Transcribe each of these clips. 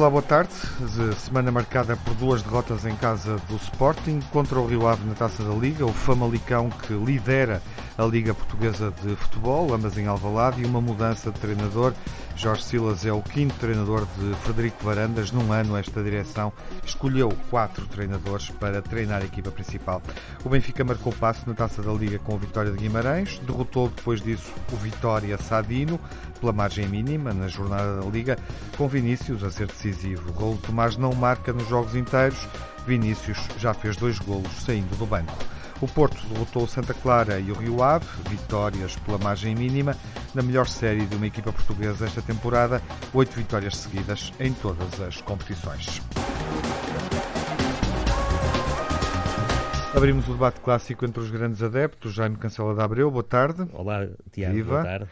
Olá, boa tarde. Semana marcada por duas derrotas em casa do Sporting contra o Rio Ave na Taça da Liga, o Famalicão que lidera a Liga Portuguesa de Futebol, ambas em Alvalade, e uma mudança de treinador. Jorge Silas é o quinto treinador de Frederico Varandas. Num ano, esta direção escolheu quatro treinadores para treinar a equipa principal. O Benfica marcou passo na Taça da Liga com a vitória de Guimarães, derrotou depois disso o Vitória Sadino pela margem mínima na jornada da Liga, com Vinícius a ser decisivo. Raul Tomás não marca nos jogos inteiros. Vinícius já fez dois golos saindo do banco. O Porto derrotou o Santa Clara e o Rio Ave, vitórias pela margem mínima, na melhor série de uma equipa portuguesa esta temporada, oito vitórias seguidas em todas as competições. Abrimos o debate clássico entre os grandes adeptos. Jaime Cancela da Abreu, boa tarde. Olá, Tiago, Viva. boa tarde.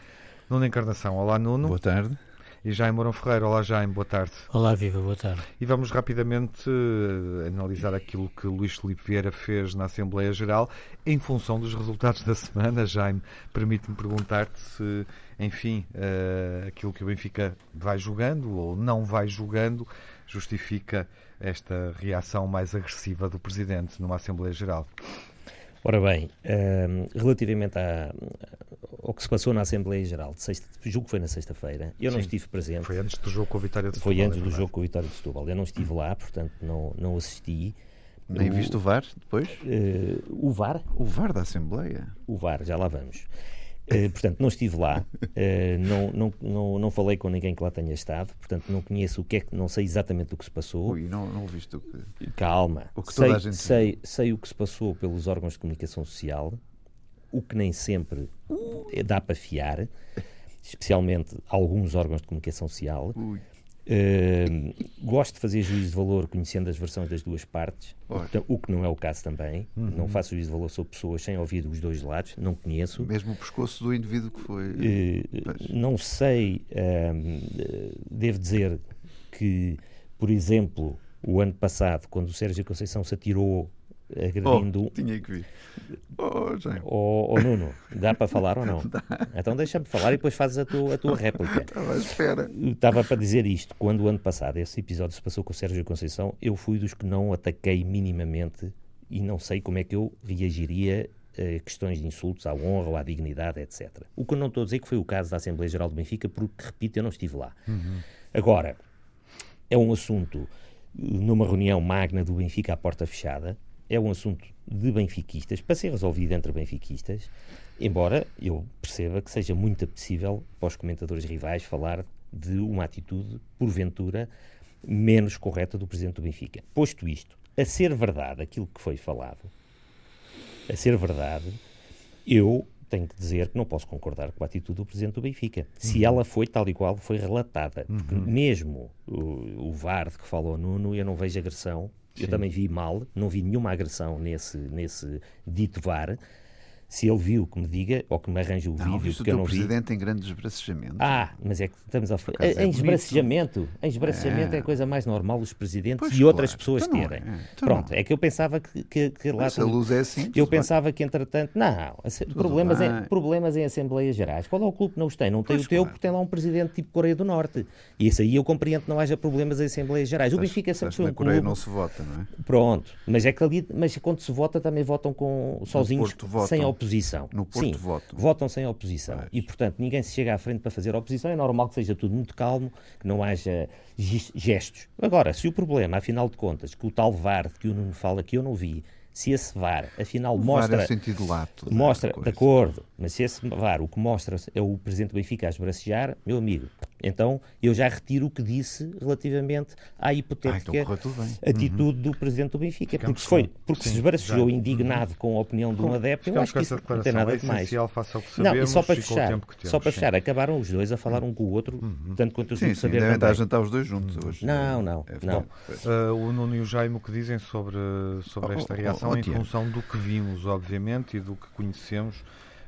Nuno Encarnação, olá Nuno. Boa tarde e Jaime Mourão Ferreira. Olá, Jaime, boa tarde. Olá, Viva, boa tarde. E vamos rapidamente uh, analisar aquilo que Luís Felipe Vieira fez na Assembleia Geral em função dos resultados da semana. Jaime, permite-me perguntar-te se, enfim, uh, aquilo que o Benfica vai jogando ou não vai jogando justifica esta reação mais agressiva do Presidente numa Assembleia Geral. Ora bem, uh, relativamente à, ao que se passou na Assembleia Geral, de sexta, julgo que foi na sexta-feira, eu Sim, não estive presente. Foi antes do jogo com a Vitória de Setúbal. Foi antes é do jogo com a Vitória de Setúbal. Eu não estive lá, portanto não, não assisti. Nem o, viste o VAR depois? Uh, o VAR? O VAR da Assembleia? O VAR, já lá vamos. Uh, portanto, não estive lá, uh, não, não, não, não falei com ninguém que lá tenha estado, portanto, não conheço o que é que, não sei exatamente o que se passou. Ui, não, não viste o que. Calma, o que sei, gente... sei, sei o que se passou pelos órgãos de comunicação social, o que nem sempre dá para fiar, especialmente alguns órgãos de comunicação social. Ui. Uh, gosto de fazer juízo de valor conhecendo as versões das duas partes, o que não é o caso também. Uhum. Não faço juízo de valor sobre pessoas sem ouvir os dois lados, não conheço. Mesmo o pescoço do indivíduo que foi. Uh, não sei, uh, devo dizer que, por exemplo, o ano passado, quando o Sérgio Conceição se atirou agredindo. Oh, tinha que vir. Oh, oh, oh, Nuno, dá para falar ou não? Dá. Então deixa-me falar e depois fazes a tua, a tua réplica. Estava à espera. Estava para dizer isto. Quando o ano passado esse episódio se passou com o Sérgio Conceição, eu fui dos que não ataquei minimamente e não sei como é que eu reagiria a questões de insultos à honra ou à dignidade, etc. O que eu não estou a dizer que foi o caso da Assembleia Geral do Benfica, porque, repito, eu não estive lá. Uhum. Agora, é um assunto numa reunião magna do Benfica à porta fechada, é um assunto de benfiquistas, para ser resolvido entre benfiquistas, embora eu perceba que seja muito apetecível para os comentadores rivais falar de uma atitude, porventura, menos correta do Presidente do Benfica. Posto isto, a ser verdade aquilo que foi falado, a ser verdade, eu tenho que dizer que não posso concordar com a atitude do Presidente do Benfica. Uhum. Se ela foi tal e qual foi relatada, porque uhum. mesmo o, o VAR de que falou Nuno, eu não vejo agressão eu também vi mal, não vi nenhuma agressão nesse, nesse dito VAR. Se ele viu, que me diga, ou que me arranje o não, vídeo, que eu não vi. o presidente em grande esbracejamento. Ah, mas é que estamos a falar. É em esbracejamento. Em esbracejamento é. é. a coisa mais normal os presidentes pois e claro. outras pessoas então terem. É. Então Pronto, é que eu pensava que, que, que lá. Mas a luz é assim. Eu pensava bem. que, entretanto, não. Problemas em, problemas em Assembleias Gerais. Qual é o clube que não os tem? Não tem pois o teu, claro. porque tem lá um presidente tipo Coreia do Norte. E isso aí eu compreendo que não haja problemas em Assembleias Gerais. O Benfica sempre foi um clube. Coreia não se vota, não é? Pronto. Mas é que ali, mas quando se vota também votam com, sozinhos, sem oposição. No Porto Sim, votam. votam sem oposição. Mas... E, portanto, ninguém se chega à frente para fazer oposição. É normal que seja tudo muito calmo, que não haja gestos. Agora, se o problema, afinal de contas, que o tal VAR que o Nuno fala que eu não vi, se esse VAR, afinal, o mostra. VAR é sentido lato. Mostra, de acordo, mas se esse VAR o que mostra é o Presidente do Benfica a esbracejar, meu amigo, então eu já retiro o que disse relativamente à hipotética ah, então atitude uhum. do Presidente do Benfica. Ficamos porque foi, porque Sim, se esbracejou indignado uhum. com a opinião de um adepto, eu acho que isso não tem nada de mais. Sabemos, não, e só para fechar, só para fechar, acabaram os dois a falar um com o outro, uhum. tanto quanto eu sim, sim, saber devem estar a jantar os dois juntos hoje. Não, não, é, não. Uh, o Nuno e o Jaime o que dizem sobre, sobre oh, esta reação oh, oh, em função do que vimos, obviamente, e do que conhecemos,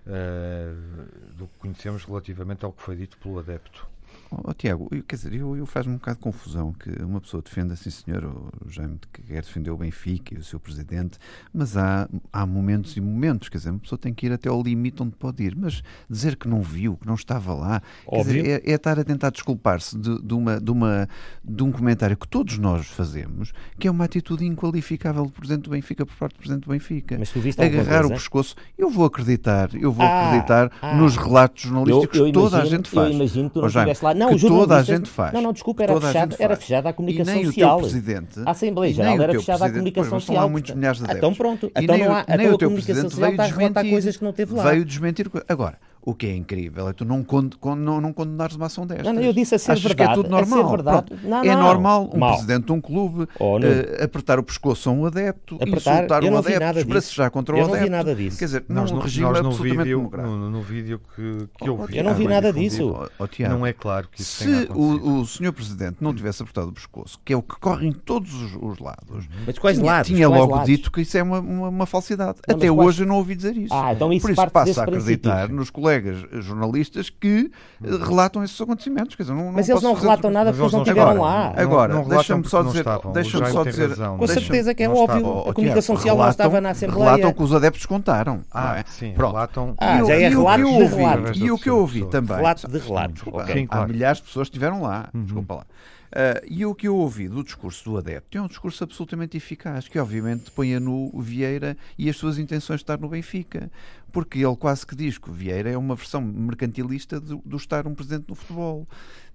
uh, do que conhecemos relativamente ao que foi dito pelo adepto. Oh, Tiago, eu, quer dizer, eu, eu faz-me um bocado de confusão que uma pessoa defenda, sim senhor, o Jaime que quer defender o Benfica e o seu presidente, mas há, há momentos e momentos, quer dizer, uma pessoa tem que ir até ao limite onde pode ir, mas dizer que não viu, que não estava lá, quer dizer, é, é, estar a tentar desculpar-se de, de, uma, de, uma, de um comentário que todos nós fazemos, que é uma atitude inqualificável do presidente do Benfica por parte do presidente do Benfica. Mas tu viste Agarrar o pescoço, eu vou acreditar, eu vou ah, acreditar ah, nos relatos jornalísticos eu, eu que toda imagino, a gente faz. Eu imagino que tu não estivesse lá. Não, que toda a gente faz. Não, não, desculpa, era fechada, era fechada a comunicação e nem social. O teu presidente, a Assembleia Geral era fechada a comunicação social. muitos milhares de Então pronto, então não há, então a comunicação social está a relatar coisas que não teve lá. Veio desmentir. Agora, o que é incrível é tu não, con não, não condenares uma ação destas. Não, não, eu disse a ser Achas verdade. Que é tudo normal. verdade. Não, é normal um Mal. presidente de um clube oh, uh, apertar o pescoço a um adepto, apertar, insultar um adepto, esbracejar contra o eu adepto. Eu não vi nada disso. Quer dizer, nós, num no, regime nós no absolutamente vídeo, democrático. no, no, vídeo que, que eu vi. Eu não vi nada disso. Oh, não é claro que isso Se o, o senhor presidente não tivesse apertado o pescoço, que é o que corre em todos os, os lados, mas quais tinha, lados? tinha quais logo lados? dito que isso é uma, uma, uma falsidade. Não, Até hoje eu não ouvi dizer isso. Ah, então Por isso passa a acreditar nos colegas jornalistas que uh, relatam esses acontecimentos. Quer dizer, não, mas não eles não relatam nada porque eles não estiveram lá. Agora, deixa-me só dizer. Deixa só dizer com certeza que é óbvio. A comunicação social não estava na Assembleia. Relatam que os adeptos contaram. Ah, sim. Relatam. Ah, já é relato de relato. E o que eu ouvi também. Relato de relato. Há milhares de pessoas que estiveram lá. Desculpa lá. Uh, e o que eu ouvi do discurso do adepto é um discurso absolutamente eficaz, que obviamente põe a nu Vieira e as suas intenções de estar no Benfica. Porque ele quase que diz que o Vieira é uma versão mercantilista do, do estar um presidente no futebol.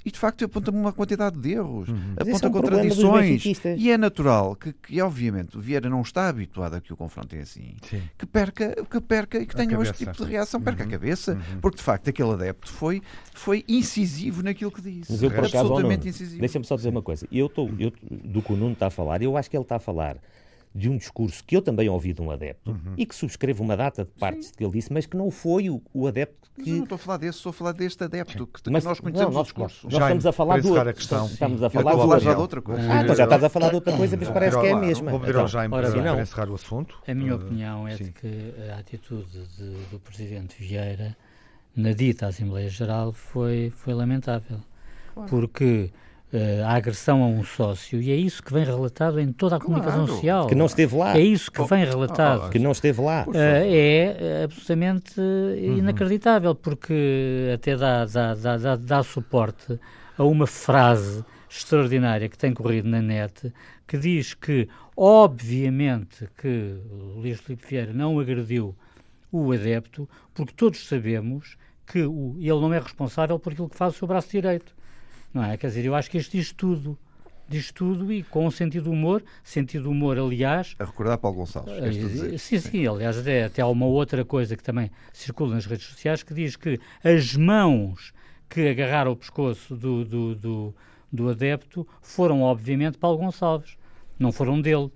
E de facto aponta-me uma quantidade de erros, uhum. aponta é um contradições. E é natural que, que, obviamente, o Vieira não está habituado a que o confrontem assim, Sim. que perca, que perca e que tenha este tipo de reação, perca uhum. a cabeça, uhum. porque de facto aquele adepto foi, foi incisivo naquilo que disse. Mas eu, por acaso, absolutamente Nuno, incisivo. Deixa-me só dizer uma coisa. Eu tô, eu, do que o Nuno está a falar, eu acho que ele está a falar de um discurso que eu também ouvi de um adepto uhum. e que subscrevo uma data de partes que ele disse, mas que não foi o, o adepto que. Mas eu não estou a falar desse, estou a falar deste adepto que, mas, que nós conhecemos não, o discurso. Nós, nós estamos a falar do a questão. Estamos a falar, estou a falar já de do... outra coisa. Ah, então já estás a falar de outra coisa, mas parece que é a mesma. Vou pedir ao Jaime ora, para, encerrar o assunto. A minha Uh, opinião é de que a atitude de- do Presidente Vieira na dita Assembleia Geral foi, foi lamentável. Porque eh, a agressão a um sócio, e é isso que vem relatado em toda a comunicação Claro. social. Que não esteve lá. É isso que Oh, vem oh, relatado. oh, Que não esteve lá. Eh, é absolutamente eh, Uhum. inacreditável, porque até dá, dá, dá, dá, dá suporte a uma frase extraordinária que tem corrido na net, que diz que, obviamente, que o Luís Filipe Vieira não agrediu o adepto, porque todos sabemos que o, ele não é responsável por aquilo que faz o seu braço direito. Não é? Quer dizer, eu acho que isto diz tudo. Diz tudo e com sentido humor, sentido humor, aliás, A recordar Paulo Gonçalves, dizer? eh, Sim, sim, aliás, até, até há uma outra coisa que também circula nas redes sociais que diz que as mãos que agarraram o pescoço do, do, do, do adepto foram, obviamente, Paulo Gonçalves, não foram dele.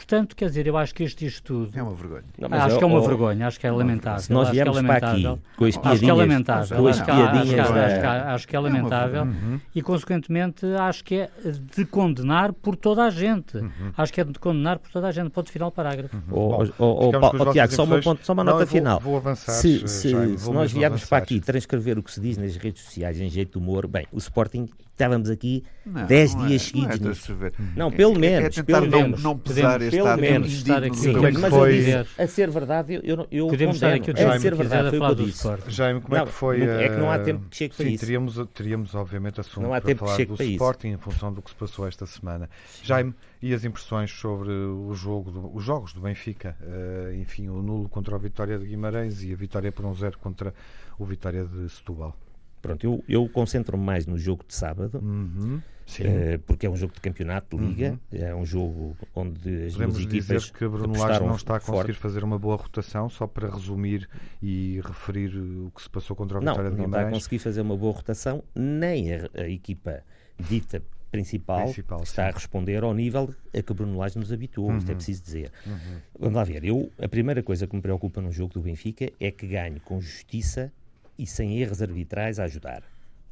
Portanto, quer dizer, eu acho que isto diz tudo. É uma vergonha. Não, mas acho eu- que é uma oh, vergonha, acho que é lamentável. Se nós acho que é viemos para aqui lamentável. com as Acho que é piadinhas, lamentável. com as Acho acho, piadinhas acho, que, da- acho que é É uma lamentável e, consequentemente, acho que é de condenar por toda a gente. Acho que é de condenar por toda a gente. Ponto final, parágrafo. Oh, oh, oh, oh, oh, Tiago, só, uma ponto- só uma Não, nota vou- final. vou avançar, se eh, se, Jaime, se vou nós mesmo viermos para aqui transcrever o que se diz nas redes sociais em jeito de humor, bem, o Sporting, estávamos aqui Não, 10 não é- dias não é seguidos. Não, pelo É- menos, É tentar pelo menos. não pesar Pelo menos estar aqui. do Como é que mas foi- disse, a ser verdade, eu, eu, eu Podemos estar aqui o a tempo ser verdade, foi a o falar que eu do disse. Jaime, como é Não, que foi? não- é que não há eh, tempo que chegue para sim, isso. Teríamos, teríamos, obviamente, assunto Não há para tempo que falar do para isso. Sporting em função do que se passou esta semana. Jaime, e as impressões sobre o jogo, do- os jogos do Benfica? Eh, enfim, o nulo contra a Vitória de Guimarães e a vitória por um zero contra o Vitória de Setúbal. Pronto, eu, eu concentro-me mais no jogo de sábado, Uhum. Eh, porque é um jogo de campeonato de liga, é um jogo onde as Podemos duas dizer equipas que Bruno Lage não está a conseguir forte. fazer uma boa rotação, só para resumir e referir o que se passou contra a Não, Vitória de não está a Guimarães. conseguir fazer uma boa rotação, nem a, a equipa dita principal, Principal, está sim. a responder ao nível a que Bruno Lage nos habituou, isto é preciso dizer. Uhum. Vamos lá ver, eu, a primeira coisa que me preocupa no jogo do Benfica é que ganhe com justiça e sem erros arbitrais a ajudar.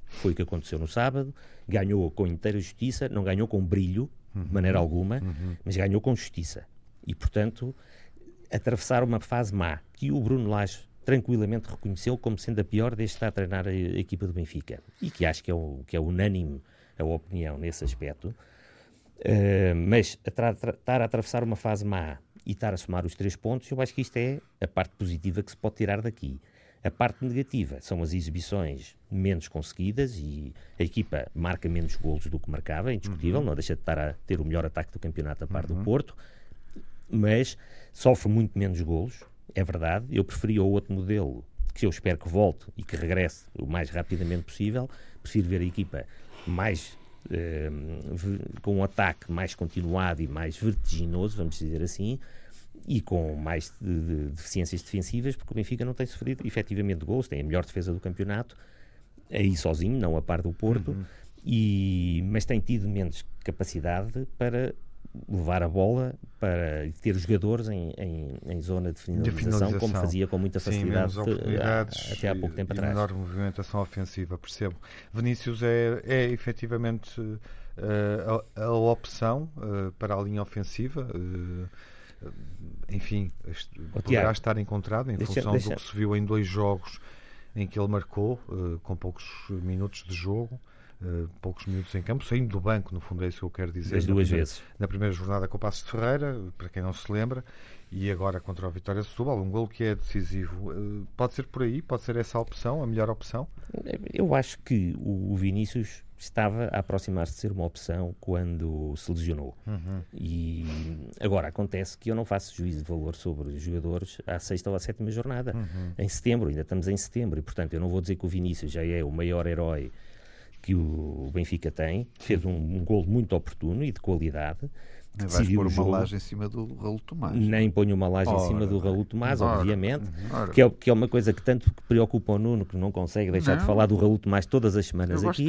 Foi o que aconteceu no sábado, ganhou com inteira justiça, não ganhou com brilho, de maneira alguma, mas ganhou com justiça. E, portanto, atravessar uma fase má que o Bruno Lage tranquilamente reconheceu como sendo a pior desde está a treinar a, a, equipa do Benfica. E que acho que é, o, que é unânime a opinião nesse aspecto. Uh, mas estar a atravessar uma fase má e estar a somar os três pontos, eu acho que isto é a parte positiva que se pode tirar daqui. A parte negativa são as exibições menos conseguidas e a equipa marca menos golos do que marcava, indiscutível, uhum. não deixa de estar a ter o melhor ataque do campeonato a par uhum. do Porto, mas sofre muito menos golos, é verdade. Eu preferia o outro modelo, que eu espero que volte e que regresse o mais rapidamente possível. Prefiro ver a equipa mais eh, com um ataque mais continuado e mais vertiginoso, vamos dizer assim, e com mais de, de, deficiências defensivas, porque o Benfica não tem sofrido efetivamente gols, tem a melhor defesa do campeonato, aí sozinho, não a par do Porto, uhum. e, mas tem tido menos capacidade para levar a bola para ter os jogadores em, em, em zona de finalização, de finalização, como fazia com muita facilidade Sim, a, até há pouco tempo atrás. menor movimentação ofensiva, percebo. Vinícius é, é efetivamente uh, a, a, opção uh, para a linha ofensiva. Uh, enfim, oh, poderá estar encontrado em deixa, função deixa. do que se viu em dois jogos em que ele marcou, uh, com poucos minutos de jogo. Uh, poucos minutos em campo, saindo do banco, no fundo é isso que eu quero dizer. Das duas primeira, vezes. Na primeira jornada com o Passo de Ferreira, para quem não se lembra, e agora contra o Vitória Setúbal, um gol que é decisivo. Uh, pode ser por aí? Pode ser essa a opção, a melhor opção? Eu acho que o Vinícius estava a aproximar-se de ser uma opção quando se lesionou. Uhum. E agora acontece que eu não faço juízo de valor sobre os jogadores à sexta ou à sétima jornada. Uhum. Em setembro, ainda estamos em setembro, e portanto eu não vou dizer que o Vinícius já é o maior herói que o Benfica tem. Fez um, um gol muito oportuno e de qualidade nem vais pôr uma laje em cima do Raul Tomás. Nem ponho uma laje ora, em cima do Raul Tomás, ora, obviamente, ora. Que, é, que é uma coisa que tanto preocupa o Nuno, que não consegue deixar não. de falar do Raul Tomás todas as semanas Eu aqui.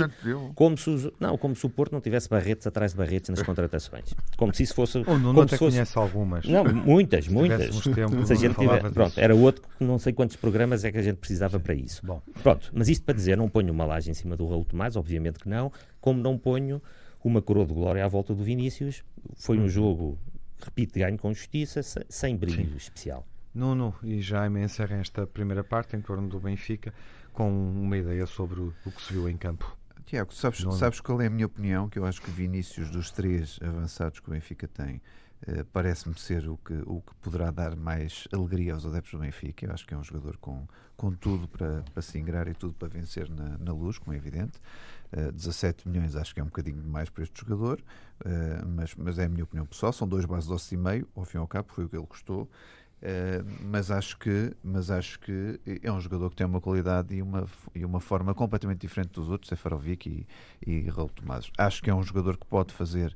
Como se, não, como se o Porto não tivesse barretes atrás de barretes nas contratações. Como se isso fosse. O Nuno até fosse, conhece algumas. Não, muitas, muitas. se a gente tiver, pronto, era outro que não sei quantos programas é que a gente precisava para isso. Bom. Pronto, mas isto para dizer, não ponho uma laje em cima do Raul Tomás, obviamente que não, como não ponho uma coroa de glória à volta do Vinícius. Foi um uhum. jogo repito, ganho com justiça, sem brilho Sim. especial. Nuno e Jaime encerram esta primeira parte em torno do Benfica com uma ideia sobre o, que se viu em campo. Tiago, sabes, sabes qual é a minha opinião? Que eu acho que Vinícius, dos três avançados que o Benfica tem, eh, parece-me ser o que, o que poderá dar mais alegria aos adeptos do Benfica. Eu acho que é um jogador com, com tudo para, para se ingrar e tudo para vencer na, na luz, como é evidente. Uh, eh, 17 milhões acho que é um bocadinho demais para este jogador, uh, mas, mas é a minha opinião pessoal. São dois bases doce e meio, ao fim e ao cabo, foi o que ele custou. Uh, mas acho que mas acho que é um jogador que tem uma qualidade e uma e uma forma completamente diferente dos outros Seferovic e, e Raul Tomás acho que é um jogador que pode fazer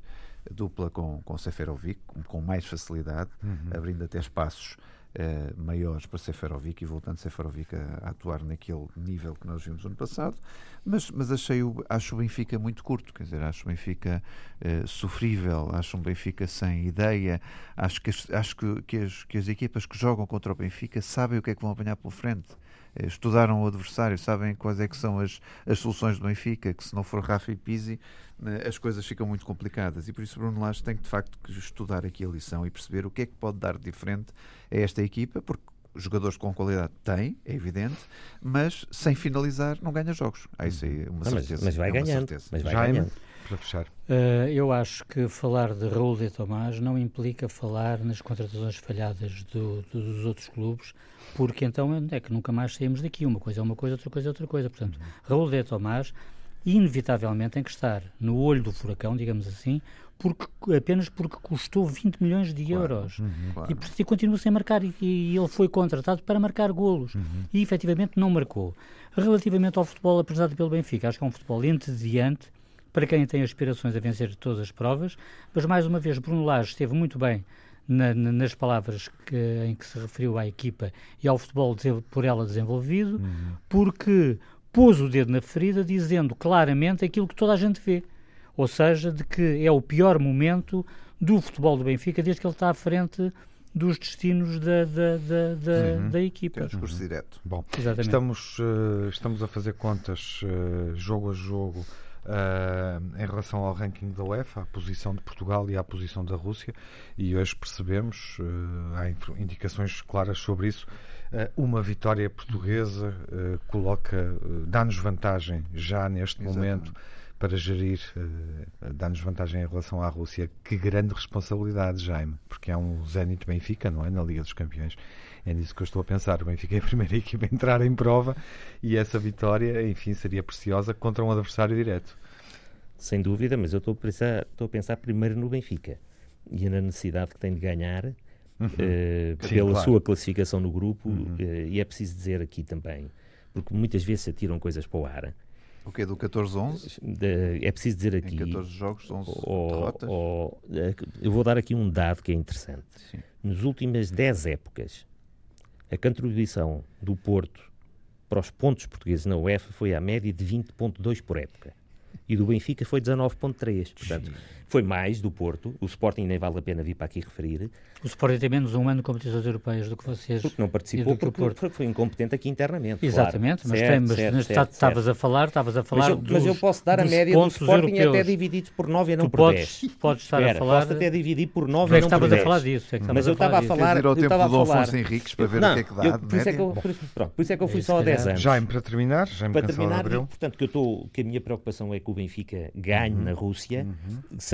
dupla com, com Seferovic com, com mais facilidade uhum. abrindo até espaços uh, maiores para Seferovic e voltando Seferovic a, a, atuar naquele nível que nós vimos ano passado, mas, mas achei o, acho o Benfica muito curto, quer dizer, acho o Benfica uh, sofrível, acho um Benfica sem ideia, acho que, acho que, que, as, que as equipas que jogam contra o Benfica sabem o que é que vão apanhar pela frente. eh, estudaram o adversário, sabem quais é que são as, as soluções do Benfica, que se não for Rafa e Pizzi, as coisas ficam muito complicadas. E por isso Bruno Lage tem que, de facto, estudar aqui a lição e perceber o que é que pode dar de diferente a esta equipa, porque jogadores com qualidade tem, é evidente, mas sem finalizar não ganha jogos. Há isso aí, uma não, certeza. Mas, mas vai é ganhando. Mas vai Jaime, ganhando. para fechar. Uh, eu acho que falar de Raul de Tomás não implica falar nas contratações falhadas do, do, dos outros clubes, porque então é que nunca mais saímos daqui. Uma coisa é uma coisa, outra coisa é outra coisa. Portanto, uhum. Raul de Tomás inevitavelmente tem que estar no olho do furacão, digamos assim, porque, apenas porque custou 20 milhões de claro, euros. Uhum, claro. E, portanto, continua sem marcar. E, e, ele foi contratado para marcar golos. Uhum. E, efetivamente, não marcou. Relativamente ao futebol apresentado pelo Benfica, acho que é um futebol entediante para quem tem aspirações a vencer todas as provas. Mas, mais uma vez, Bruno Lage esteve muito bem na, na, nas palavras que, em que se referiu à equipa e ao futebol por ela desenvolvido, uhum. porque pôs o dedo na ferida dizendo claramente aquilo que toda a gente vê. Ou seja, de que é o pior momento do futebol do Benfica desde que ele está à frente dos destinos da, da, da, da, uhum. da equipa. É um discurso direto. Bom, Exatamente. Estamos, uh, estamos a fazer contas uh, jogo a jogo uh, em relação ao ranking da UEFA, a posição de Portugal e a posição da Rússia, e hoje percebemos, uh, há indicações claras sobre isso, uh, uma vitória portuguesa coloca, dá-nos vantagem já neste Exatamente. momento para gerir, dá-nos vantagem em relação à Rússia. Que grande responsabilidade, Jaime, porque é um Zenit Benfica, não é? Na Liga dos Campeões. É nisso que eu estou a pensar. O Benfica é a primeira equipa a entrar em prova e essa vitória, enfim, seria preciosa contra um adversário direto. Sem dúvida, mas eu estou a pensar, estou a pensar primeiro no Benfica e na necessidade que tem de ganhar uhum. uh, Sim, pela claro. sua classificação no grupo. Uhum. Uh, e é preciso dizer aqui também, porque muitas vezes se atiram coisas para o ar. O que é do 14-11? É preciso dizer aqui. Em 14 jogos, 11 ou, derrotas. Ou, eh, eu vou dar aqui um dado que é interessante. Sim. Nas últimas 10 épocas, a contribuição do Porto para os pontos portugueses na UEFA foi à média de 20,2 por época e do Benfica foi 19.3. Portanto. Foi mais do Porto. O Sporting nem vale a pena vir para aqui referir. O Sporting tem menos um ano de competições europeias do que vocês. Porque não participou, porque, porque, foi incompetente aqui internamente. Exatamente, claro. mas, certo, tem, mas estavas a falar, estavas a falar mas eu, dos, mas eu posso dar a média do Sporting europeus. até dividido por 9 e não tu por podes, 10. Podes estar Espera, a falar... Posso até dividir por 9 é e não por 10. estavas a falar disso. É mas eu estava a falar... Ao tempo do Afonso Henriques para ver o que é que dá. Por isso é que eu, pronto, por isso é que eu fui só a 10 anos. Já para terminar, já para terminar, portanto, que, eu estou, que a minha preocupação é que o Benfica ganhe na Rússia.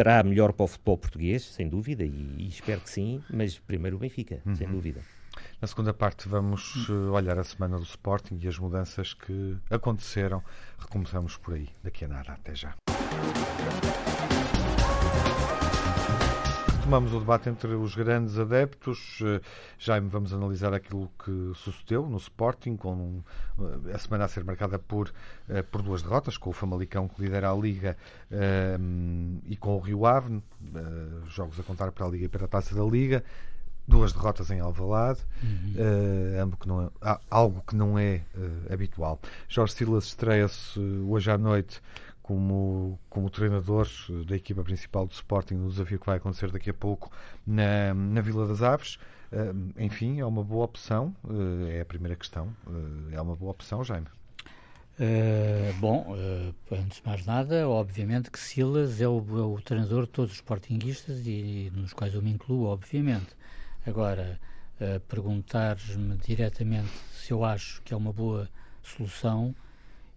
Será melhor para o futebol português, sem dúvida, e espero que sim, mas primeiro o Benfica, sem dúvida. Na segunda parte vamos uh, olhar a semana do Sporting e as mudanças que aconteceram. Recomeçamos por aí, daqui a nada. Até já. Retomamos o debate entre os grandes adeptos. Uh, Jaime, vamos analisar aquilo que sucedeu no Sporting, com uh, a semana a ser marcada por, por duas derrotas, com o Famalicão que lidera a Liga e com o Rio Ave, jogos a contar para a Liga e para a Taça da Liga duas derrotas em Alvalade, uhum. uh, que não é, algo que não é habitual. Jorge Silas estreia-se hoje à noite como, como treinador da equipa principal do Sporting no desafio que vai acontecer daqui a pouco na, na Vila das Aves. Uh, enfim, é uma boa opção, é a primeira questão. é uma boa opção, Jaime. Uh, bom, uh, antes de mais nada, obviamente que Silas é o, é o treinador de todos os sportinguistas e, nos quais eu me incluo, obviamente. Agora, uh, perguntares-me diretamente se eu acho que é uma boa solução,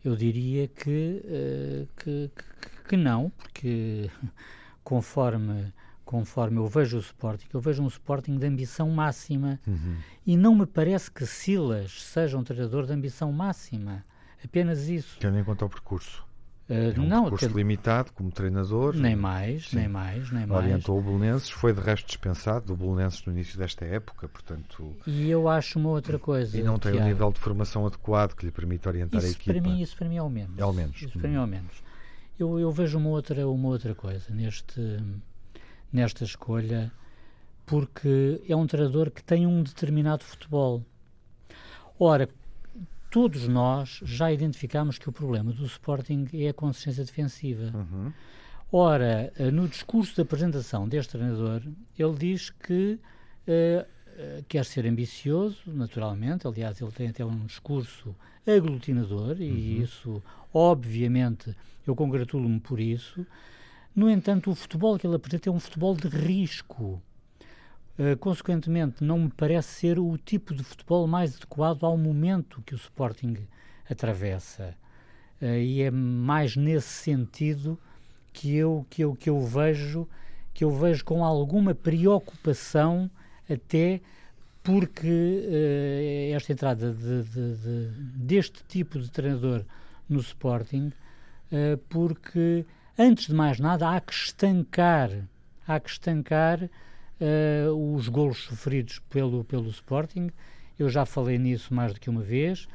eu diria que, uh, que, que, que, não, porque conforme, conforme eu vejo o Sporting, eu vejo um Sporting de ambição máxima uhum. e não me parece que Silas seja um treinador de ambição máxima. Apenas isso. Tendo em conta o percurso. Uh, é um não, percurso limitado como treinador. Nem mais, sim. nem mais, nem mais. Orientou o Bolonenses, foi de resto dispensado do Bolonenses no início desta época, portanto... E eu acho uma outra coisa... E não tem o um nível de formação adequado que lhe permite orientar isso a equipa. Para mim, isso para mim é ao menos. É ao menos. Isso para mim é ao menos. Eu, eu vejo uma outra, uma outra coisa neste, nesta escolha, porque é um treinador que tem um determinado futebol. Ora, todos nós já identificamos que o problema do Sporting é a consistência defensiva. Uhum. Ora, eh, no discurso de apresentação deste treinador, ele diz que uh, quer ser ambicioso, naturalmente. Aliás, ele tem até um discurso aglutinador e uhum. isso, obviamente, eu congratulo-me por isso. No entanto, o futebol que ele apresenta é um futebol de risco. Uh, consequentemente, não me parece ser o tipo de futebol mais adequado ao momento que o Sporting atravessa. Uh, e é mais nesse sentido que eu, que, eu, que eu vejo que eu vejo com alguma preocupação até porque uh, esta entrada de, de, de, deste tipo de treinador no Sporting, porque antes de mais nada há que estancar, há que estancar uh, os golos sofridos pelo, pelo Sporting. Eu já falei nisso mais do que uma vez.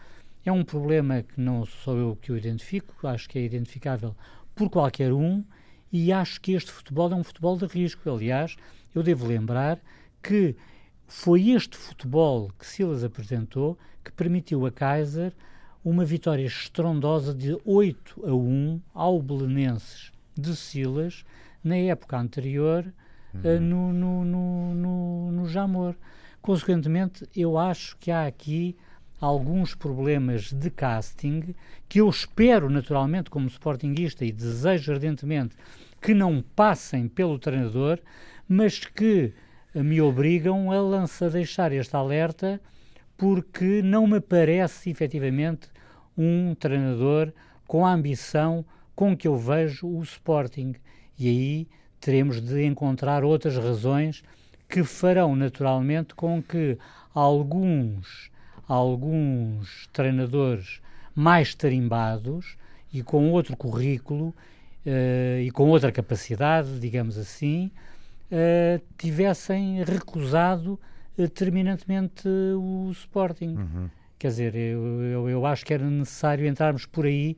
É um problema que não sou eu que o identifico, acho que é identificável por qualquer um e acho que este futebol é um futebol de risco. Aliás, eu devo lembrar que foi este futebol que Silas apresentou que permitiu a Kaiser uma vitória estrondosa de 8 a 1 ao Belenenses de Silas na época anterior uhum. no, no, no, no, no Jamor. Consequentemente, eu acho que há aqui alguns problemas de casting que eu espero, naturalmente, como sportinguista e desejo ardentemente que não passem pelo treinador, mas que me obrigam a, lançar, deixar este alerta porque não me parece efetivamente um treinador com a ambição com que eu vejo o Sporting. E aí teremos de encontrar outras razões que farão naturalmente com que alguns, alguns treinadores mais tarimbados e com outro currículo uh, e com outra capacidade, digamos assim, uh, tivessem recusado uh, terminantemente o Sporting. Uhum. Quer dizer, eu, eu, eu, acho que era necessário entrarmos por aí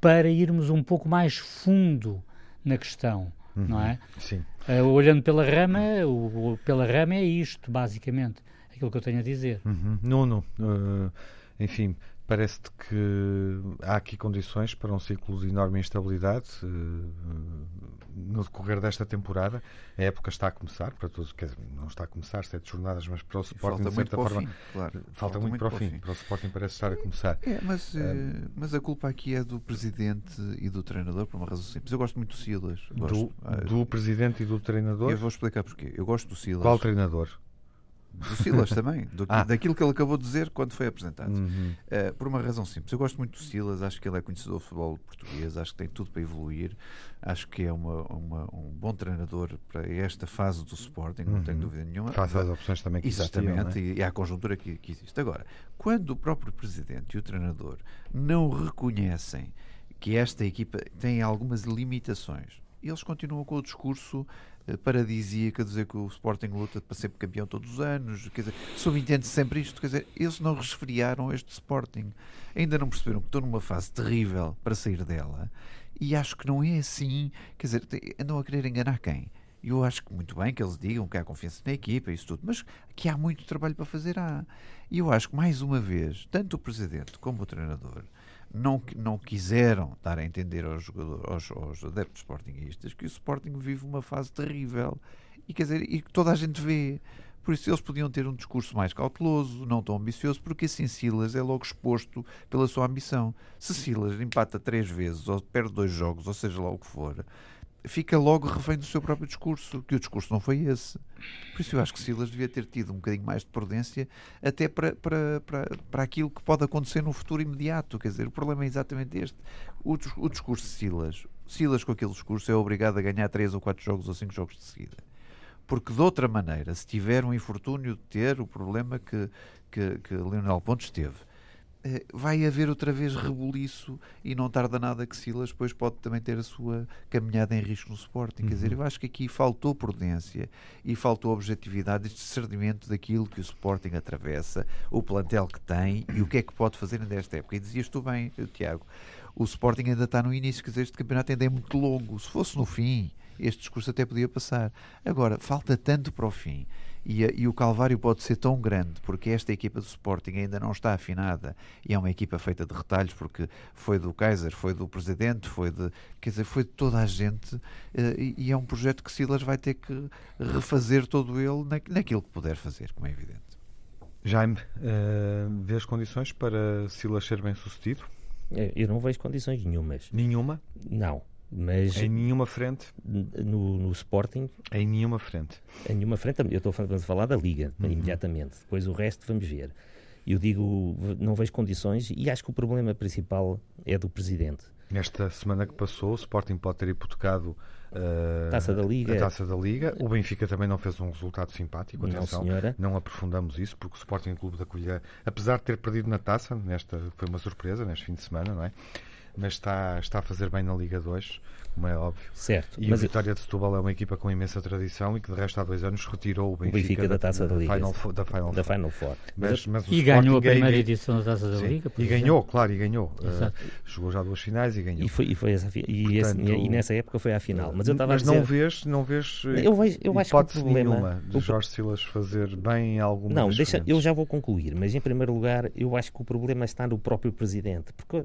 para irmos um pouco mais fundo na questão, uhum. não é? Sim. Uh, olhando pela rama, o, o, pela rama é isto, basicamente, aquilo que eu tenho a dizer. Uhum. Nuno, uh, enfim, Parece-te que há aqui condições para um ciclo de enorme instabilidade uh, no decorrer desta temporada. A época está a começar, para todos, quer dizer, não está a começar sete jornadas, mas para o Sporting, de certa forma, fim, claro. falta, falta, muito, muito para o fim. fim. Para o Sporting parece estar a começar. É, mas, uh, mas a culpa aqui é do presidente e do treinador, por uma razão simples. Eu gosto muito do Silas. Gosto, do, do presidente e do treinador? Eu vou explicar porquê. Eu gosto do Silas. Qual treinador? Do Silas também, do, ah. daquilo que ele acabou de dizer quando foi apresentado. Uhum. Uh, por uma razão simples. Eu gosto muito do Silas, acho que ele é conhecedor do futebol português, acho que tem tudo para evoluir, acho que é uma, uma um bom treinador para esta fase do Sporting, uhum. não tenho dúvida nenhuma. Faz as opções também que Exatamente, existiam, é? e, e a conjuntura que, que existe. Agora, quando o próprio presidente e o treinador não reconhecem que esta equipa tem algumas limitações, eles continuam com o discurso paradisíaca dizer que o Sporting luta para ser campeão todos os anos, quer dizer, subentende -se sempre isto, quer dizer, eles não resfriaram este Sporting, ainda não perceberam que estão numa fase terrível para sair dela, e acho que não é assim, quer dizer, andam a querer enganar quem? Eu acho que muito bem que eles digam que há confiança na equipa e isso tudo, mas que há muito trabalho para fazer há. E eu acho que, mais uma vez, tanto o Presidente como o treinador não, não quiseram dar a entender aos, aos, aos adeptos sportinguistas que o Sporting vive uma fase terrível e, quer dizer, e que toda a gente vê. Por isso eles podiam ter um discurso mais cauteloso, não tão ambicioso, porque assim Silas é logo exposto pela sua ambição. Se Silas empata três vezes, ou perde dois jogos, ou seja lá o que for, fica logo refém do seu próprio discurso, que o discurso não foi esse. Por isso eu acho que Silas devia ter tido um bocadinho mais de prudência até para, para, para, para aquilo que pode acontecer no futuro imediato. Quer dizer, o problema é exatamente este. O, o discurso de Silas, Silas com aquele discurso é obrigado a ganhar 3 ou 4 jogos ou 5 jogos de seguida. Porque de outra maneira, se tiver um infortúnio de ter o problema que, que, que Leonel Pontes teve, vai haver outra vez rebuliço e não tarda nada que Silas depois pode também ter a sua caminhada em risco no Sporting. Uhum. Quer dizer, uhum. eu acho que aqui faltou prudência e faltou objetividade e discernimento daquilo que o Sporting atravessa, o plantel que tem e o que é que pode fazer nesta época. E dizias tu bem, Tiago, o Sporting ainda está no início, quer dizer, este campeonato ainda é muito longo. Se fosse no fim, este discurso até podia passar. Agora, falta tanto para o fim e, e, o calvário pode ser tão grande porque esta equipa do Sporting ainda não está afinada e é uma equipa feita de retalhos porque foi do Kaiser, foi do Presidente, foi de, quer dizer, foi de toda a gente uh, e, e, é um projeto que Silas vai ter que refazer todo ele na, naquilo que puder fazer, como é evidente. Jaime, uh, vês condições para Silas ser bem sucedido? Eu não vejo condições nenhumas. Nenhuma? Não. Mas em nenhuma frente? No, no Sporting? Em nenhuma frente. Em nenhuma frente, eu estou a falar da Liga, uhum. imediatamente. Depois o resto vamos ver. Eu digo, não vejo condições e acho que o problema principal é do Presidente. Nesta semana que passou, o Sporting pode ter hipotecado uh, taça da Liga. a Taça da Liga. O Benfica também não fez um resultado simpático. Atenção, não, senhora. não aprofundamos isso, porque o Sporting Clube da Colher, apesar de ter perdido na taça, nesta foi uma surpresa neste fim de semana, não é? Mas está, está a fazer bem na Liga 2 como é óbvio. Certo. E mas a Vitória de Setúbal é uma equipa com imensa tradição e que de resto há dois anos retirou o Benfica, o Benfica da, da, Taça da, Liga. Final, da Final, da Final Four. Mas, mas e ganhou a primeira edição da Taça da Sim, Liga. E ganhou, claro, e ganhou. Uh, jogou já duas finais e ganhou. E, foi, e, foi essa, e, Portanto, esse, e, nessa época foi à final. Mas, eu mas dizer, não vês, não vês eu vejo, eu acho que o problema, nenhuma de Jorge Silas fazer bem em alguma Não, deixa, eu já vou concluir, mas em primeiro lugar eu acho que o problema está no próprio Presidente. Porque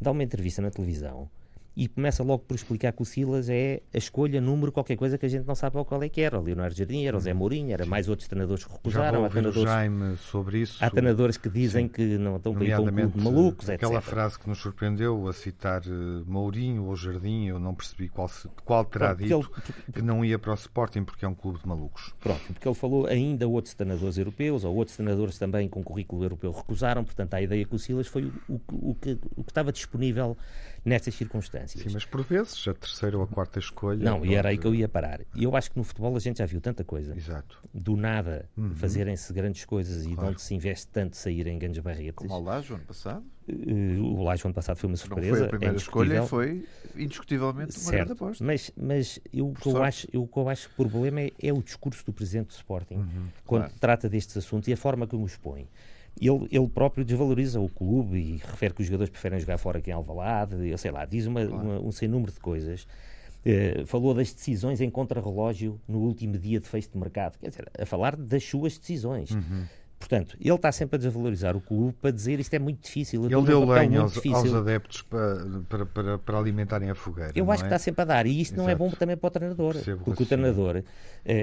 dá uma entrevista na televisão e começa logo por explicar que o Silas é a escolha, número, qualquer coisa que a gente não sabe qual é que era. O Leonardo Jardim, era o Zé Mourinho, era mais outros treinadores que recusaram. Já há treinadores, Jaime sobre isso. Há treinadores que dizem Sim. que não estão para ir para um clube malucos, Aquela etc. frase que nos surpreendeu a citar uh, Mourinho ou Jardim, eu não percebi qual, qual terá Pronto, dito ele, que não ia para o Sporting porque é um clube de malucos. Pronto, porque ele falou ainda outros treinadores europeus ou outros treinadores também com currículo europeu recusaram, portanto a ideia que o Silas foi o, o, o, que, o que estava disponível nestas circunstâncias. Sim, mas por vezes a terceira ou a quarta escolha. Não, e era aí que eu ia parar. E eu acho que no futebol a gente já viu tanta coisa. Exato. Do nada uhum. fazerem-se grandes coisas claro. e de onde se investe tanto sair em grandes barretas. Como o Lajo ano passado? Uh, o Lajo ano passado foi uma surpresa. Não foi a primeira é escolha, foi indiscutivelmente uma certo, grande aposta. Mas, mas eu, o que eu acho, eu, que eu acho que o problema é, é o discurso do presidente do Sporting uhum. quando claro. trata destes assuntos e a forma como os põe ele, ele próprio desvaloriza o clube e refere que os jogadores preferem jogar fora que em Alvalade, eu sei lá, diz uma, claro. uma, um sem número de coisas. Uh, falou das decisões em contrarrelógio no último dia de fecho de mercado, quer dizer, a falar das suas decisões. Uhum. Portanto, ele está sempre a desvalorizar o clube para dizer isto é muito difícil. Ele deu lenha aos, aos, adeptos para, para, para, para, alimentarem a fogueira. Eu acho é? que está sempre a dar e isto Exato. não é bom também para o treinador. Percebo porque o treinador, uh,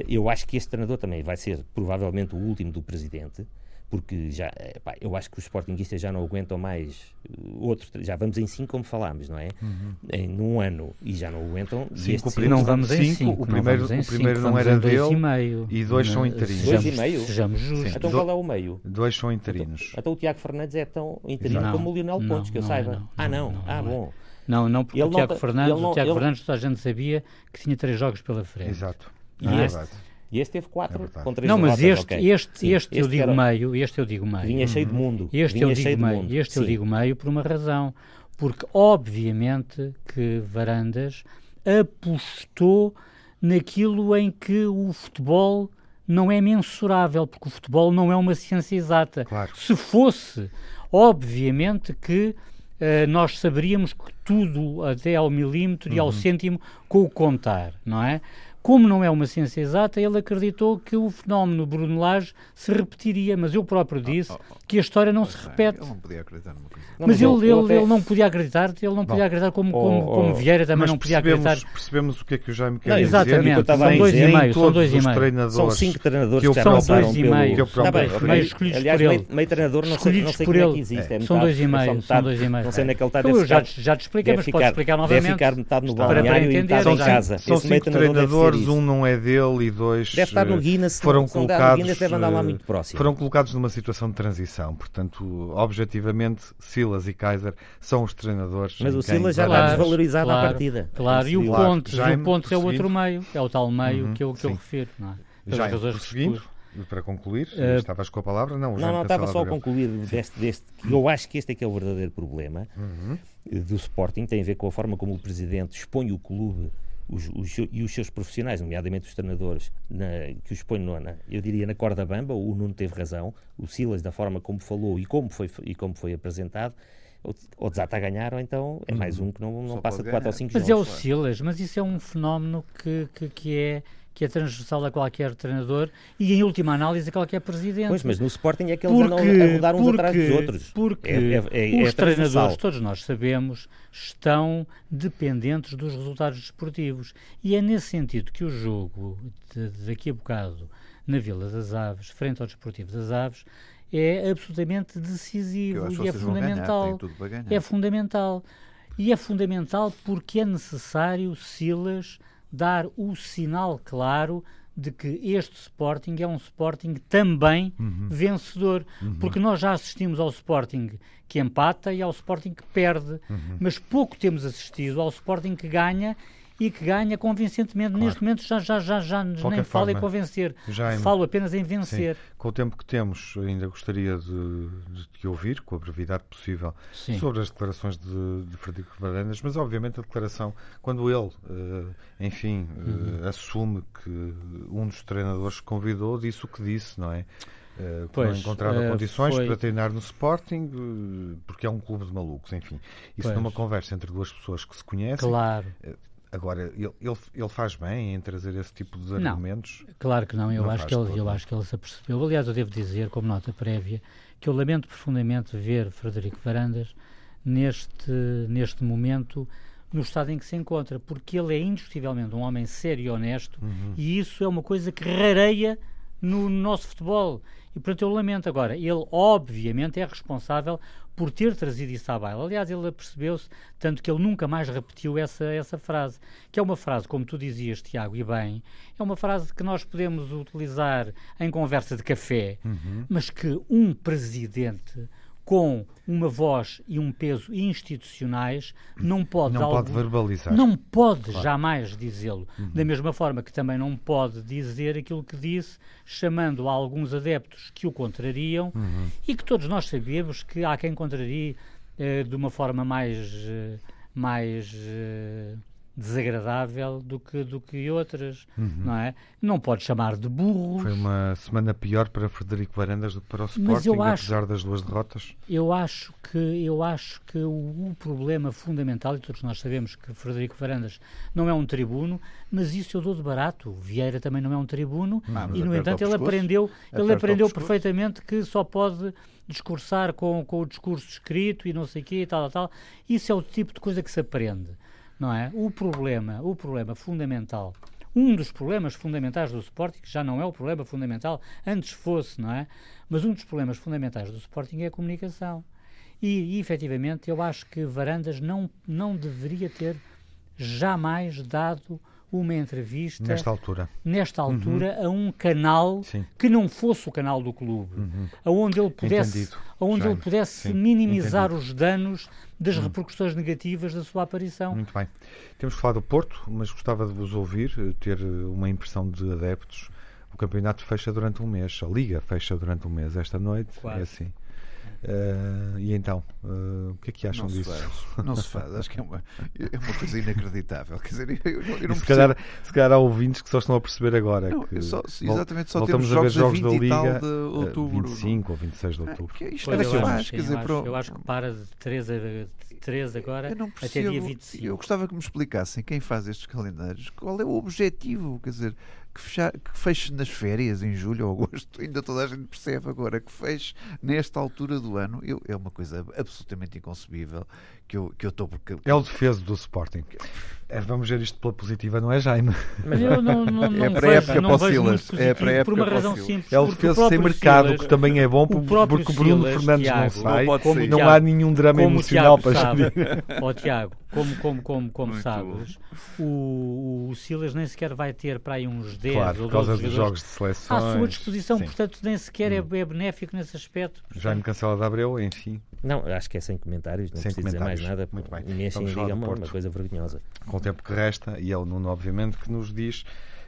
eu acho que este treinador também vai ser provavelmente o último do presidente porque já, pá, eu acho que os sportinguistas já não aguentam mais uh, outros, já vamos em 5 como falámos, não é? Uhum. Em num ano e já não aguentam. Cinco, este não vamos em 5. O primeiro, não, o primeiro não era dele e, e dois são interinos. Dois e meio? Sejamos justos. Então qual é o meio? Dois são interinos. Então, então o Tiago Fernandes é tão interino não, como o Lionel Pontes, que eu saiba. Não, ah, não? ah, é. bom. Não, não, porque ele o Tiago Fernandes, o Tiago Fernandes, toda a gente sabia que tinha três jogos pela frente. Exato. E é este, e este teve 4 é com 3 Não, mas este, okay. este, Sim, este, este, eu digo era... meio, este eu digo meio. Vinha cheio de mundo. Este Vinha eu digo meio, mundo. este Sim. eu digo meio por uma razão. Porque obviamente que Varandas apostou naquilo em que o futebol não é mensurável, porque o futebol não é uma ciência exata. Claro. Se fosse, obviamente que uh, nós saberíamos que tudo até ao milímetro uhum. e ao uhum. cêntimo com o contar, não é? Como não é uma ciência exata, ele acreditou que o fenómeno Bruno Lage se repetiria, mas eu próprio ah, disse oh, oh, oh. que a história não se repete. Ele não podia acreditar numa coisa. Não, mas, mas ele, ele, até... ele, não podia acreditar, ele não podia acreditar como, como, como Vieira também não podia acreditar. Percebemos o que é que o Jaime quer não, dizer. Exatamente, são dois e meio, são dois e meio. São cinco treinadores que, já são dois e meio. Está bem, meio escolhidos Aliás, por ele. Meio treinador não sei, não sei como é que existe. É. São dois e meio, são dois e meio. Não sei onde é que ele está. Eu já te expliquei, mas posso explicar novamente. Deve ficar metade no balneário e metade em casa. São cinco treinadores, um não é dele e dois deve estar no Guinness, foram colocados, Guinness deve andar lá muito próximo. Foram colocados numa situação de transição, portanto, objetivamente, Silas e Kaiser são os treinadores. Mas o Silas já está desvalorizado claro, à partida. Claro, e o claro, Pontes, o Pontes é o outro meio, é o tal meio uhum, que, eu, que eu refiro. Não é? Já prosseguindo, para concluir, uh, estavas com a palavra? Não, não, não estava só a concluir deste, deste, eu acho que este é que é o verdadeiro problema uhum. do Sporting, tem a ver com a forma como o Presidente expõe o clube os, os, e os seus profissionais, nomeadamente os treinadores, na, que os põe na, eu diria na corda bamba, o Nuno teve razão, o Silas, da forma como falou e como foi, e como foi apresentado, ou, desata a ganhar, ou então é mais uhum. um que não, não passa de 4 ou 5 Mas é o Silas, mas isso é um fenómeno que, que, que é que é transversal a qualquer treinador e, em última análise, a qualquer presidente. Pois, mas no Sporting é que eles porque, andam a rodar uns porque, atrás dos outros. Porque é, é, é, os é treinadores, todos nós sabemos, estão dependentes dos resultados desportivos. E é nesse sentido que o jogo, de, daqui a bocado, na Vila das Aves, frente ao Desportivo das Aves, é absolutamente decisivo e é fundamental. Ganhar, é fundamental. E é fundamental porque é necessário Silas dar o sinal claro de que este Sporting é um Sporting também uhum. vencedor, uhum. porque nós já assistimos ao Sporting que empata e ao Sporting que perde, uhum. mas pouco temos assistido ao Sporting que ganha e que ganha convincentemente. Claro. Neste momento já, já, já, já nem falo em convencer, já falo apenas em vencer. Sim. Com o tempo que temos, ainda gostaria de, de te ouvir, com a brevidade possível, Sim. sobre as declarações de, de Frederico Varandas, mas obviamente a declaração, quando ele, uh, enfim, uh, assume que um dos treinadores que convidou disse o que disse, não é? Uh, pois, não encontrava uh, condições foi... para treinar no Sporting, uh, porque é um clube de malucos, enfim. Isso pois. numa conversa entre duas pessoas que se conhecem. Claro. Agora, ele, ele, ele, faz bem em trazer esse tipo de argumentos? Não, claro que não. Eu, não acho, que ele, eu acho que ele se apercebeu. Aliás, eu devo dizer, como nota prévia, que eu lamento profundamente ver Frederico Varandas neste, neste momento no estado em que se encontra, porque ele é indiscutivelmente um homem sério e honesto, Uhum. e isso é uma coisa que rareia no nosso futebol. E portanto eu lamento agora. Ele, obviamente, é responsável por ter trazido isso à baila. Aliás, ele apercebeu-se, tanto que ele nunca mais repetiu essa, essa frase, que é uma frase, como tu dizias, Tiago, e bem, é uma frase que nós podemos utilizar em conversa de café, mas que um presidente com uma voz e um peso institucionais não pode, Não algo- pode verbalizar. não pode jamais dizê-lo. Da mesma forma que também não pode dizer aquilo que disse, chamando a alguns adeptos que o contrariam e que todos nós sabemos que há quem contrarie eh, de uma forma mais, eh, mais eh, desagradável do que, do que outras, não é? Não pode chamar de burros. Foi uma semana pior para Frederico Varandas do que para o Sporting, acho- apesar das duas derrotas. Eu acho que, eu acho que o, o problema fundamental, e todos nós sabemos que Frederico Varandas não é um tribuno, mas isso eu dou de barato. Vieira também não é um tribuno, Ah, e no entanto ele pescoço. aprendeu, ele aprendeu perfeitamente que só pode discursar com, com o discurso escrito e não sei o quê e tal, tal. Isso é o tipo de coisa que se aprende, não é? O problema, o problema fundamental um dos problemas fundamentais do Sporting, que já não é o problema fundamental, antes fosse, não é? Mas um dos problemas fundamentais do Sporting é a comunicação. E, e efetivamente, eu acho que Varandas não, não deveria ter jamais dado uma entrevista Nesta altura. nesta altura a um canal Sim. que não fosse o canal do clube, aonde ele pudesse, Entendido, aonde ele pudesse Sim, minimizar entendido. os danos das repercussões negativas da sua aparição. Muito bem. Temos falado do Porto, mas gostava de vos ouvir, eh, ter eh, uma impressão de adeptos. O campeonato fecha durante um mês, a Liga fecha durante um mês esta noite. Quase. É assim. Eh, e então, eh, o que é que acham Não disso? faz, não se faz. Acho que é uma, é uma coisa inacreditável. Quer dizer, eu, eu, não se, percebo. calhar, se calhar há ouvintes que só estão a perceber agora. Não, só- exatamente, só voltamos temos a ver jogos da 20 e tal Liga de eh, outubro, 25 ou 26 de Ah, outubro. que isto Pois era eu, acho, sim, eu acho- pro- eu acho que para de 3, a, de 3 agora Eu não até dia 25. Eu gostava que me explicassem quem faz estes calendários, qual é o objetivo, quer dizer, que, fechar, que feche nas férias em julho ou agosto, ainda toda a gente percebe agora que feche nesta altura do ano, eu, é uma coisa absolutamente inconcebível que eu que eu estou porque É o defeso do Sporting. Eh, Vamos ver isto pela positiva, não é, Jaime? Mas eu não, não, não É para a vejo, época não Silas, é para a positivo por uma época razão Silas. simples. É o defeso sem próprio mercado, Silas- que também é bom, por- porque o Bruno Silas, Fernandes Tiago, não sai. Não Tiago- há nenhum drama como o emocional Tiago para sabe, ó Tiago, como, como, como, como Muito sabes, o, o Silas nem sequer vai ter para aí uns 10 Claro, ou por causa 12 dos jogos de seleções. à sua disposição, Sim. portanto nem sequer é, é benéfico nesse aspecto. Jaime Cancela de Abreu, enfim, Não, acho que é sem comentários, não Sem preciso dizer mais comentários. nada. Muito bem. Liga é do uma, uma coisa vergonhosa. com o tempo que resta, e é o Nuno, obviamente, que nos diz,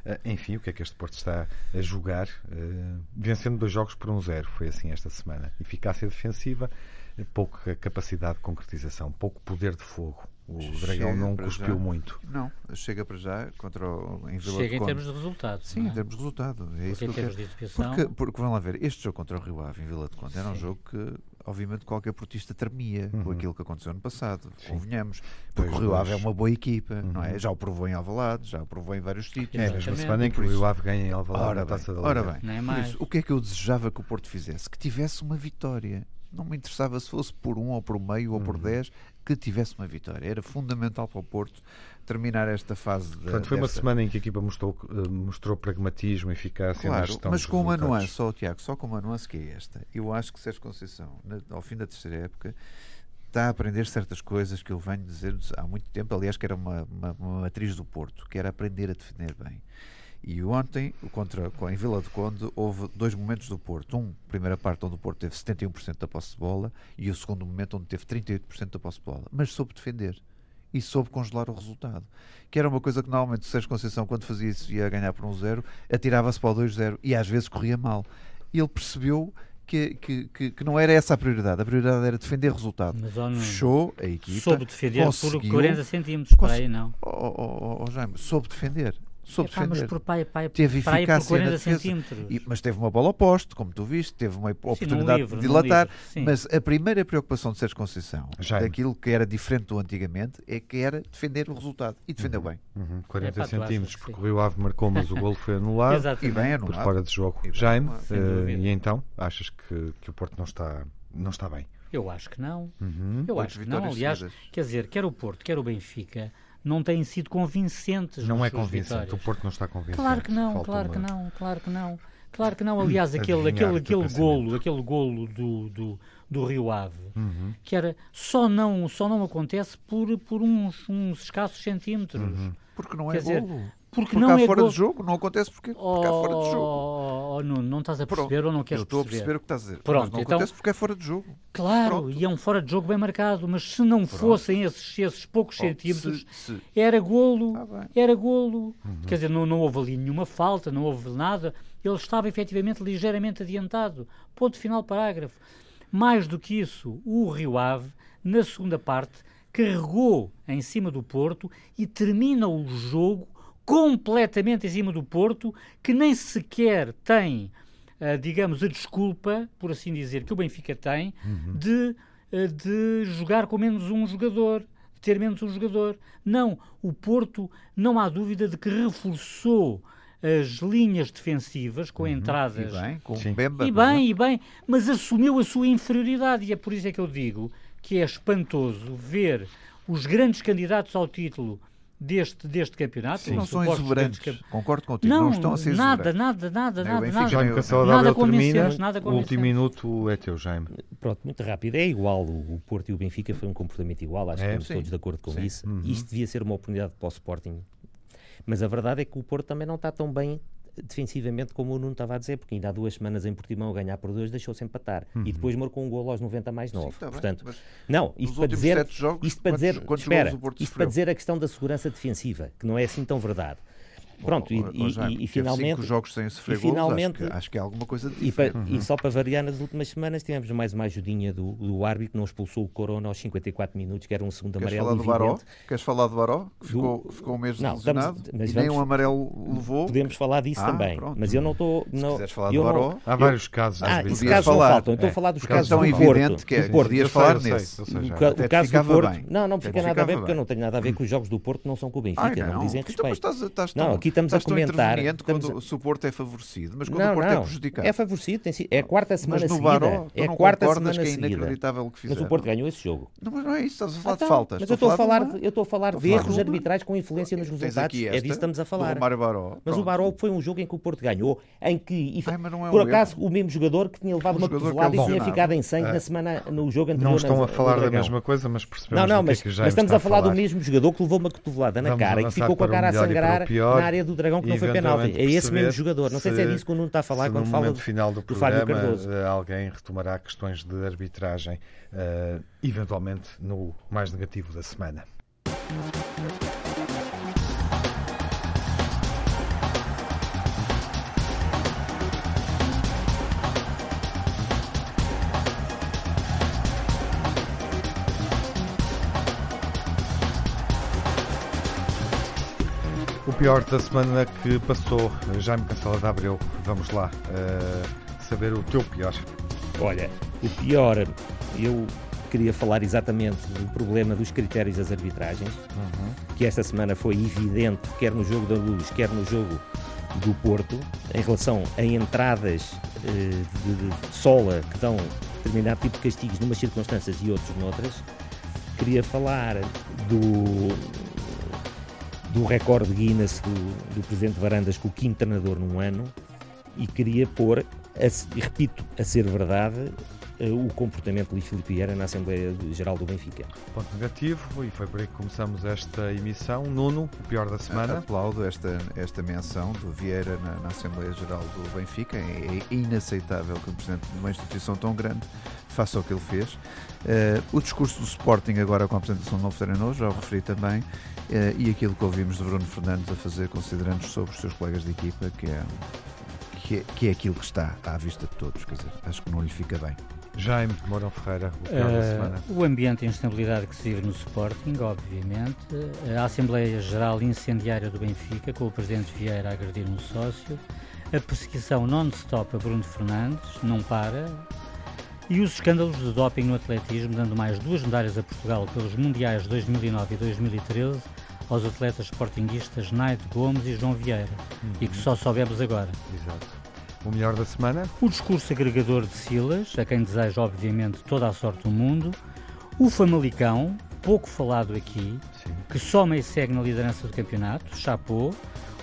eh, enfim, o que é que este Porto está a jogar, eh, vencendo dois jogos por um zero, foi assim esta semana. Eficácia defensiva, pouca capacidade de concretização, pouco poder de fogo. O Dragão Chega não cuspiu já. muito. não, chega para já contra o em Vila Chega de em Conde. termos de resultados. Sim, não em é? termos de resultado. É isso Porque que em eu termos de exibição. Porque, porque vão lá ver, este jogo contra o Rio Ave em Vila de Conde era um jogo que, obviamente, qualquer portista tremia com Uhum. aquilo que aconteceu no passado, Sim. convenhamos. Porque Dois, o Rio Ave é uma boa equipa, não Uhum. é? Já o provou em Alvalade, já o provou em vários sítios. É semana em que Por o Rio Ave ganha em Alvalade Ora na bem, Taça da ora Liga. bem. Por mais. isso, o que é que eu desejava que o Porto fizesse? Que tivesse uma vitória. Não me interessava se fosse por um ou por meio ou por Uhum. dez, que tivesse uma vitória. Era fundamental para o Porto terminar esta fase. da- Portanto, foi uma desta- semana em que a equipa mostrou, eh, mostrou pragmatismo, eficácia na Claro, gestão mas com uma nuance, só Tiago, só com uma nuance que é esta. Eu acho que Sérgio Conceição, na- ao fim da terceira época, está a aprender certas coisas que eu venho dizer há muito tempo, aliás, que era uma, uma, uma matriz do Porto, que era aprender a defender bem. E ontem, contra, em Vila de Conde, houve dois momentos do Porto. Um, primeira parte, onde o Porto teve 71% da posse de bola, e o segundo momento, onde teve 38% da posse de bola. Mas soube defender. E soube congelar o resultado. Que era uma coisa que normalmente o Sérgio Conceição, quando fazia isso, ia ganhar por um zero, atirava-se para o 2-0 e às vezes corria mal. E ele percebeu que, que, que, que não era essa a prioridade. A prioridade era defender o resultado. Mas, Nuno, Fechou a equipa. soube defender por conseguiu- 40 centímetros, cons- aí não. Oh, oh, oh, oh, Jaime, soube defender. Soube Epá, mas defender. por pai, pai, Teve por eficácia na 40 defesa. centímetros. E- mas teve uma bola ao poste, como tu viste, teve uma Sim, oportunidade livro, de dilatar. livro, sim. Mas a primeira preocupação de Sérgio Conceição, Jaime. daquilo que era diferente do antigamente, é que era defender o resultado. E defendeu bem. Uhum, 40 Epá, centímetros, sim. o Rio Ave marcou, mas o golo foi anulado. E Exatamente. bem por anulado. fora de jogo. E Jaime, dúvida. e então, achas que, que o Porto não está, não está bem? Eu acho que não. Uhum. Eu acho que não. Aliás, quer dizer, quer o Porto, quer o Benfica, não têm sido convincentes. Não é convincente, vitórias. o Porto não está convincente. Claro que não, Falta claro uma- que não, claro que não, claro que não. Aliás, aquele, Adivinhar aquele, aquele pensamento. golo, aquele golo do, do, do Rio Ave, Uhum. que era só não, só não acontece por, por uns, uns escassos centímetros. Uhum. Porque não Quer é dizer, golo. Porque, Porque não há é fora golo. de jogo, não acontece porque, porque há fora de jogo. Oh, oh, Nuno, não estás a Pronto, perceber ou não queres eu estou a perceber? perceber o que estás a dizer. Pronto, não então- acontece porque é fora de jogo. Claro, Pronto. e é um fora de jogo bem marcado, mas se não fossem esses, esses poucos Oh, centímetros, se- se- era golo, Ah, era golo. Quer dizer, não, não houve ali nenhuma falta, não houve nada. Ele estava efetivamente ligeiramente adiantado. Ponto final, parágrafo. Mais do que isso, o Rio Ave, na segunda parte, carregou em cima do Porto e termina o jogo completamente em cima do Porto, que nem sequer tem, ah, digamos, a desculpa, por assim dizer, que o Benfica tem, de, ah, de jogar com menos um jogador, de ter menos um jogador. Não, o Porto, não há dúvida de que reforçou as linhas defensivas com entradas E bem, com Sim. E bem, e bem, mas assumiu a sua inferioridade e é por isso é que eu digo que é espantoso ver os grandes candidatos ao título deste, deste campeonato. não os são exuberantes. Concordo contigo. Não, Não, estão a ser nada, exuberantes. nada, nada, nada, nada. Jaime Cancelo Nada Gabriel termina. nada O último minuto é teu, Jaime. Pronto, muito rápido. É igual, o o Porto e o Benfica foi um comportamento igual, acho É? que estamos Sim. todos de acordo com Sim. isso. Uhum. Isto devia ser uma oportunidade para o Sporting. Mas a verdade é que o Porto também não está tão bem defensivamente como o Nuno estava a dizer, porque ainda há duas semanas em Portimão a ganhar por dois deixou-se empatar. E depois marcou um golo aos 90 mais 9. Sim, bem, Portanto, mas não, isto para dizer, jogos, isto para quantos- dizer, quantos espera, isto para dizer a questão da segurança defensiva, que não é assim tão verdade. Pronto, e, ó, e- e- e teve finalmente cinco jogos sem sofrer e golos, finalmente- acho, que, acho que é alguma coisa e, pa- diferente. e só para variar, nas últimas semanas tivemos mais uma ajudinha do, do árbitro que não expulsou o Corona aos 54 minutos, que era um segundo Queres amarelo falar do Baró? Queres falar do Baró? Que ficou, ficou mês Não, estamos- mas e nem vamos- um amarelo levou. Podemos falar disso Ah, também, pronto. mas eu não estou... Se não- quiseres falar eu do não- Baró, Há vários casos. Ah, às esses casos não falar. faltam. Estou É, a falar dos por casos tão do evidente Porto. que é, Porto. podias falar nesse. O, já. caso do Porto, não, não Até fica nada a ver porque eu não tenho nada a ver com os jogos do Porto não são com o Benfica, não, me dizem Então, respeito. Não, aqui estamos a comentar, estamos quando a- o suporte é favorecido, mas quando Não, o Porto não, é prejudicado. é favorecido, tem sido- é a quarta semana mas no seguida. Baró, tu é a quarta semana que é seguida. inacreditável o que Mas fizeram? o Porto ganhou esse jogo. Não, mas não é isso, estás a falar Então, de faltas. Mas eu estou a falar, de eu estou a falar de erros arbitrais com influência nos resultados. aqui É esta, disso que estamos a falar. Baró. Mas o Baró foi um jogo em que o Porto ganhou, em que, e Ai, mas não é por um acaso, erro. o mesmo jogador que tinha levado Um uma cotovelada é e tinha ficado em sangue É. na semana, no jogo anterior. Não estão a falar da mesma coisa, mas percebemos que mas, é que já mas estamos a falar do mesmo jogador que levou uma cotovelada na cara e que ficou com a cara a sangrar na área do Dragão que não foi penalti. É esse mesmo jogador. Não sei se é se- disso que o Nuno está a falar se quando fala do, final do do Fábio Cardoso. eh, alguém retomará questões de arbitragem, eh, eventualmente no mais negativo da semana. Pior da semana que passou, Jaime Cancela de Abreu, vamos lá eh, saber o teu pior. Olha, o pior, eu queria falar exatamente do problema dos critérios das arbitragens, que esta semana foi evidente, quer no jogo da Luz, quer no jogo do Porto, em relação a entradas eh, de, de sola que dão determinado tipo de castigos numas circunstâncias e outros noutras. Queria falar do, do recorde Guinness do, do Presidente Varandas com o quinto treinador num ano e queria pôr, a repito, a ser verdade, o comportamento de Luís Filipe Vieira na Assembleia Geral do Benfica. Ponto negativo, e foi por aí que começamos esta emissão. Nuno, o pior da semana. Aplaudo esta, esta menção do Vieira na, na Assembleia Geral do Benfica. É, é inaceitável que um presidente de uma instituição tão grande faça o que ele fez. Eh, o discurso do Sporting agora com a apresentação do novo treinador, já o referi também, eh, e aquilo que ouvimos de Bruno Fernandes a fazer considerandos sobre os seus colegas de equipa, que é, que é, que é aquilo que está à vista de todos. Quer dizer, acho que não lhe fica bem. Jaime Mourão Ferreira, o pior da Eh, semana. o ambiente de instabilidade que se vive no Sporting, obviamente. A Assembleia Geral Incendiária do Benfica, com o Presidente Vieira a agredir um sócio. A perseguição non-stop a Bruno Fernandes, não para. E os escândalos de doping no atletismo, dando mais duas medalhas a Portugal pelos Mundiais de 2009 e 2013 aos atletas sportinguistas Naide Gomes e João Vieira, e que só soubemos agora. Exato. O melhor da semana. O discurso agregador de Silas, a quem desejo, obviamente, toda a sorte do mundo. O Famalicão, pouco falado aqui, Sim. que soma e segue na liderança do campeonato, chapou.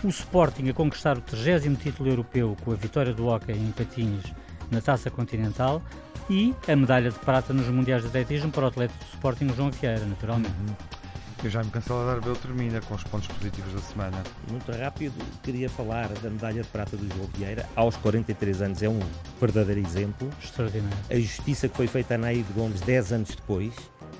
O Sporting a conquistar o 30 título europeu com a vitória do Hockey em Patins na Taça Continental e a medalha de prata nos Mundiais de Atletismo para o atleta do Sporting João Vieira, naturalmente. Uhum. E o Jaime Cancelador Arbeu termina com os pontos positivos da semana. Muito rápido, queria falar da medalha de prata do João Vieira. Aos 43 anos é um verdadeiro exemplo. Extraordinário. A justiça que foi feita a Naide Gomes 10 anos depois,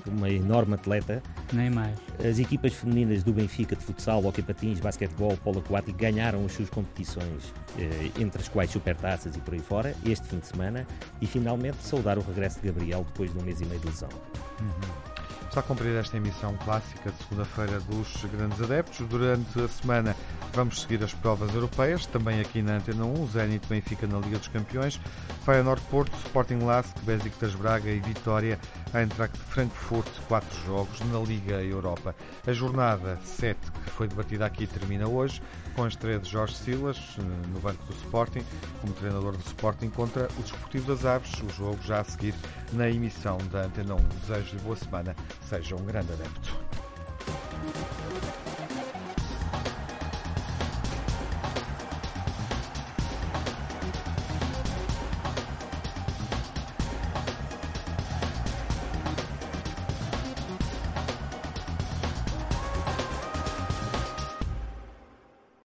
uma enorme atleta. Nem mais. As equipas femininas do Benfica de futsal, hockey patins, basquetebol, polo aquático ganharam as suas competições, eh, entre as quais supertaças e por aí fora, este fim de semana. E finalmente saudar o regresso de Gabriel depois de um mês e meio de lesão. Uhum. Está a cumprir esta emissão clássica de segunda-feira dos grandes adeptos. Durante a semana vamos seguir as provas europeias, também aqui na Antena 1, Zenit Benfica na Liga dos Campeões, Feyenoord Porto, Sporting Lask, Besiktas Braga e Vitória, Eintracht Frankfurt, quatro jogos na Liga Europa. A jornada 7, que foi debatida aqui, termina hoje, com a estreia de Jorge Silas eh, no banco do Sporting, como treinador do Sporting contra o Desportivo das Aves, o jogo já a seguir na emissão da Antena 1. Desejo-lhe boa semana seja um grande adepto.